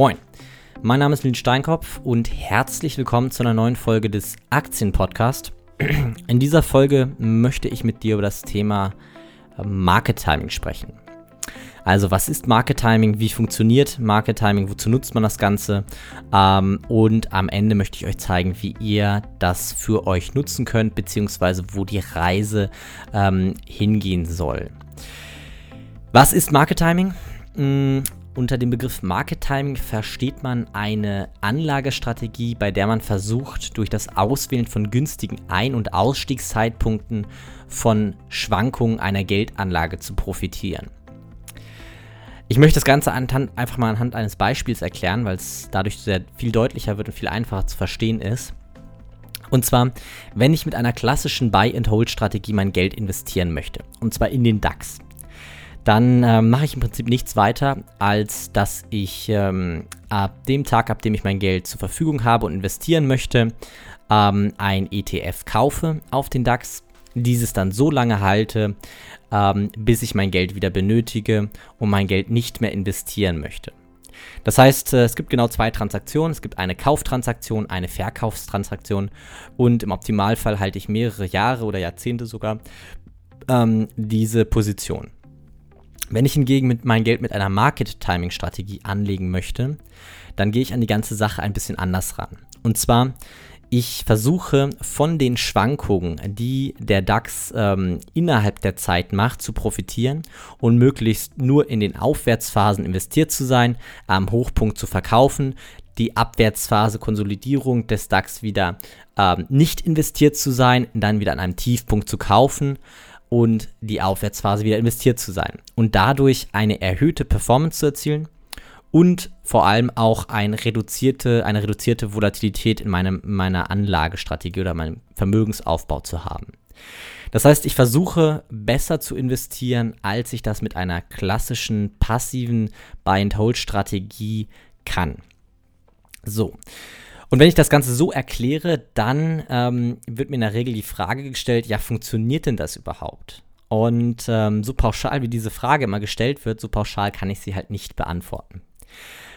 Moin, mein Name ist Lin Steinkopf und herzlich willkommen zu einer neuen Folge des Aktienpodcast. In dieser Folge möchte ich mit dir über das Thema äh, Market Timing sprechen. Also was ist Market Timing, wie funktioniert Market Timing, wozu nutzt man das Ganze ähm, und am Ende möchte ich euch zeigen, wie ihr das für euch nutzen könnt, beziehungsweise wo die Reise ähm, hingehen soll. Was ist Market Timing? Unter dem Begriff Market Timing versteht man eine Anlagestrategie, bei der man versucht, durch das Auswählen von günstigen Ein- und Ausstiegszeitpunkten von Schwankungen einer Geldanlage zu profitieren. Ich möchte das Ganze einfach mal anhand eines Beispiels erklären, weil es dadurch sehr viel deutlicher wird und viel einfacher zu verstehen ist. Und zwar, wenn ich mit einer klassischen Buy-and-Hold-Strategie mein Geld investieren möchte, und zwar in den DAX dann äh, mache ich im Prinzip nichts weiter, als dass ich ähm, ab dem Tag, ab dem ich mein Geld zur Verfügung habe und investieren möchte, ähm, ein ETF kaufe auf den DAX, dieses dann so lange halte, ähm, bis ich mein Geld wieder benötige und mein Geld nicht mehr investieren möchte. Das heißt, äh, es gibt genau zwei Transaktionen. Es gibt eine Kauftransaktion, eine Verkaufstransaktion und im Optimalfall halte ich mehrere Jahre oder Jahrzehnte sogar ähm, diese Position. Wenn ich hingegen mit mein Geld mit einer Market-Timing-Strategie anlegen möchte, dann gehe ich an die ganze Sache ein bisschen anders ran. Und zwar, ich versuche von den Schwankungen, die der DAX ähm, innerhalb der Zeit macht, zu profitieren und möglichst nur in den Aufwärtsphasen investiert zu sein, am Hochpunkt zu verkaufen, die Abwärtsphase Konsolidierung des DAX wieder ähm, nicht investiert zu sein, dann wieder an einem Tiefpunkt zu kaufen und die Aufwärtsphase wieder investiert zu sein und dadurch eine erhöhte Performance zu erzielen und vor allem auch eine reduzierte, eine reduzierte Volatilität in meinem, meiner Anlagestrategie oder meinem Vermögensaufbau zu haben. Das heißt, ich versuche besser zu investieren, als ich das mit einer klassischen passiven Buy-and-Hold-Strategie kann. So. Und wenn ich das Ganze so erkläre, dann ähm, wird mir in der Regel die Frage gestellt, ja, funktioniert denn das überhaupt? Und ähm, so pauschal wie diese Frage immer gestellt wird, so pauschal kann ich sie halt nicht beantworten.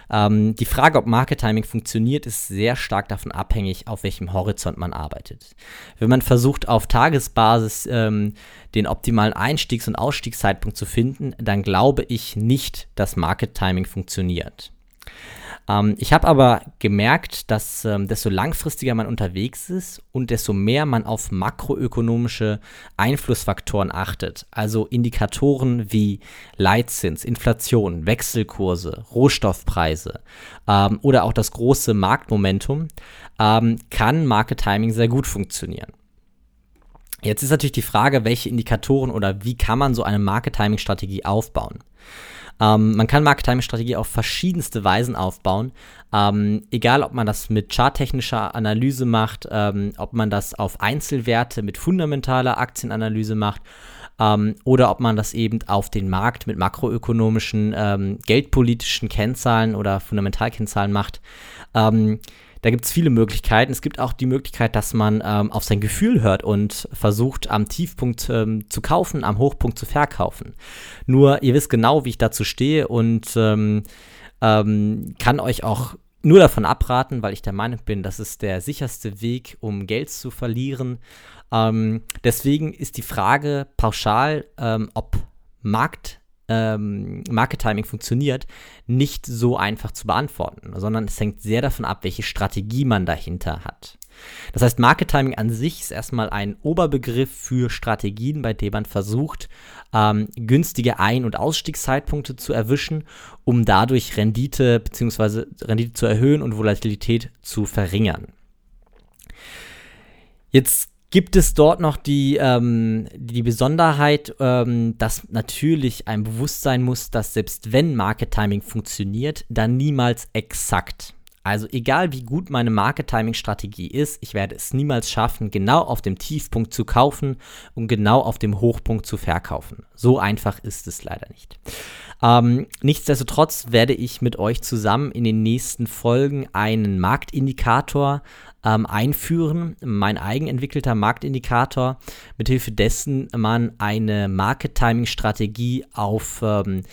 Ähm, die Frage, ob Market Timing funktioniert, ist sehr stark davon abhängig, auf welchem Horizont man arbeitet. Wenn man versucht, auf Tagesbasis ähm, den optimalen Einstiegs- und Ausstiegszeitpunkt zu finden, dann glaube ich nicht, dass Market Timing funktioniert. Ähm, ich habe aber gemerkt, dass ähm, desto langfristiger man unterwegs ist und desto mehr man auf makroökonomische Einflussfaktoren achtet, also Indikatoren wie Leitzins, Inflation, Wechselkurse, Rohstoffpreise ähm, oder auch das große Marktmomentum, ähm, kann Market Timing sehr gut funktionieren. Jetzt ist natürlich die Frage, welche Indikatoren oder wie kann man so eine Market Timing Strategie aufbauen? Ähm, man kann Market Timing Strategie auf verschiedenste Weisen aufbauen. Ähm, egal, ob man das mit charttechnischer Analyse macht, ähm, ob man das auf Einzelwerte mit fundamentaler Aktienanalyse macht ähm, oder ob man das eben auf den Markt mit makroökonomischen, ähm, geldpolitischen Kennzahlen oder Fundamentalkennzahlen macht. Da gibt es viele Möglichkeiten. Es gibt auch die Möglichkeit, dass man ähm, auf sein Gefühl hört und versucht, am Tiefpunkt ähm, zu kaufen, am Hochpunkt zu verkaufen. Nur, ihr wisst genau, wie ich dazu stehe und ähm, ähm kann euch auch nur davon abraten, weil ich der Meinung bin, das ist der sicherste Weg, um Geld zu verlieren. Ähm, deswegen ist die Frage pauschal, ähm, ob Markt ähm, Market Timing funktioniert, nicht so einfach zu beantworten, sondern es hängt sehr davon ab, welche Strategie man dahinter hat. Das heißt, Market Timing an sich ist erstmal ein Oberbegriff für Strategien, bei denen man versucht, ähm, günstige Ein- und Ausstiegszeitpunkte zu erwischen, um dadurch Rendite bzw. Rendite zu erhöhen und Volatilität zu verringern. Jetzt gibt es dort noch die, ähm, die Besonderheit, ähm, dass natürlich ein Bewusstsein muss, dass selbst wenn Market Timing funktioniert, dann niemals exakt. Also egal wie gut meine Market Timing Strategie ist, ich werde es niemals schaffen, genau auf dem Tiefpunkt zu kaufen und genau auf dem Hochpunkt zu verkaufen. So einfach ist es leider nicht. Ähm, nichtsdestotrotz werde ich mit euch zusammen in den nächsten Folgen einen Marktindikator ähm, einführen, mein eigenentwickelter Marktindikator, mithilfe dessen man eine Market-Timing-Strategie auf ähm,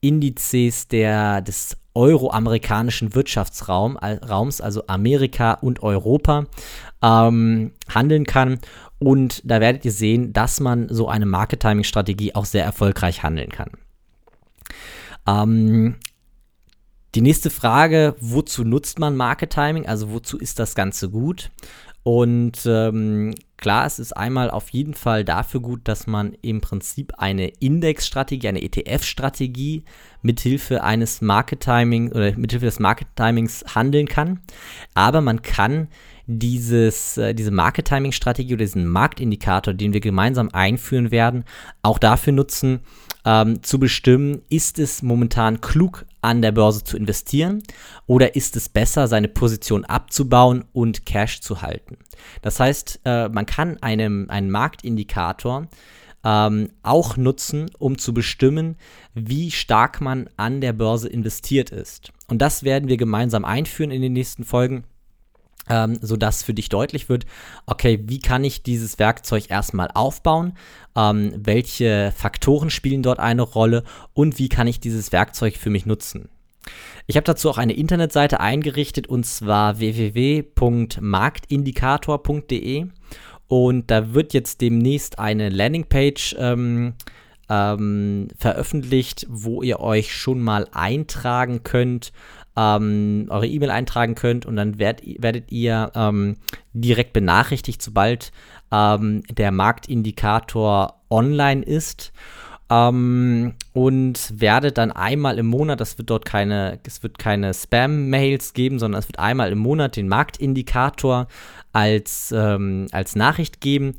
Indizes der, des euroamerikanischen Wirtschaftsraums, also Amerika und Europa, ähm, handeln kann. Und da werdet ihr sehen, dass man so eine Market Timing Strategie auch sehr erfolgreich handeln kann. Ähm, die nächste Frage, wozu nutzt man Market Timing? Also wozu ist das Ganze gut? Und ähm, klar, es ist einmal auf jeden Fall dafür gut, dass man im Prinzip eine Indexstrategie, eine ETF-Strategie mithilfe eines Market Timing oder mithilfe des Market Timings handeln kann. Aber man kann dieses, äh, diese Market Timing Strategie oder diesen Marktindikator, den wir gemeinsam einführen werden, auch dafür nutzen, ähm, zu bestimmen, ist es momentan klug an der Börse zu investieren oder ist es besser, seine Position abzubauen und Cash zu halten. Das heißt, äh, man kann einem, einen Marktindikator ähm, auch nutzen, um zu bestimmen, wie stark man an der Börse investiert ist. Und das werden wir gemeinsam einführen in den nächsten Folgen ähm, sodass für dich deutlich wird, okay, wie kann ich dieses Werkzeug erstmal aufbauen, ähm, welche Faktoren spielen dort eine Rolle? Und wie kann ich dieses Werkzeug für mich nutzen. Ich habe dazu auch eine Internetseite eingerichtet und zwar www.marktindikator.de und da wird jetzt demnächst eine Landingpage ähm, ähm, veröffentlicht, wo ihr euch schon mal eintragen könnt, ähm, eure E-Mail eintragen könnt und dann werd, werdet ihr ähm, direkt benachrichtigt, sobald ähm, der Marktindikator online ist. Ähm, und werdet dann einmal im Monat, das wird dort keine, es wird keine Spam-Mails geben, sondern es wird einmal im Monat den Marktindikator als, ähm, als Nachricht geben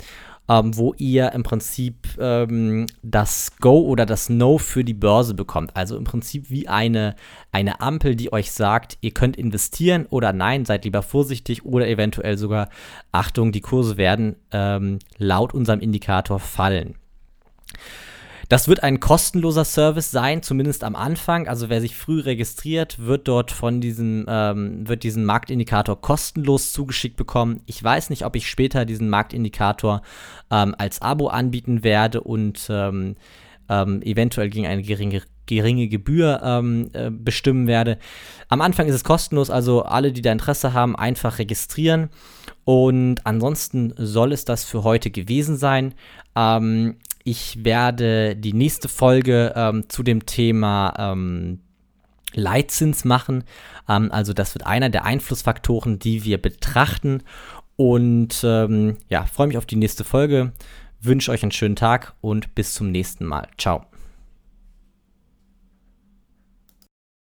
ähm, wo ihr im Prinzip ähm, das Go oder das No für die Börse bekommt. Also im Prinzip wie eine, eine Ampel, die euch sagt, ihr könnt investieren oder nein, seid lieber vorsichtig oder eventuell sogar, Achtung, die Kurse werden ähm, laut unserem Indikator fallen. Das wird ein kostenloser Service sein, zumindest am Anfang. Also wer sich früh registriert, wird dort von diesem, ähm, wird diesen Marktindikator kostenlos zugeschickt bekommen. Ich weiß nicht, ob ich später diesen Marktindikator ähm, als Abo anbieten werde und ähm, ähm eventuell gegen eine geringe, geringe Gebühr ähm, äh, bestimmen werde. Am Anfang ist es kostenlos, also alle, die da Interesse haben, einfach registrieren. Und ansonsten soll es das für heute gewesen sein. Ähm, ich werde die nächste Folge ähm, zu dem Thema ähm, Leitzins machen. Ähm, also das wird einer der Einflussfaktoren, die wir betrachten. Und ähm, ja, freue mich auf die nächste Folge. Wünsche euch einen schönen Tag und bis zum nächsten Mal. Ciao.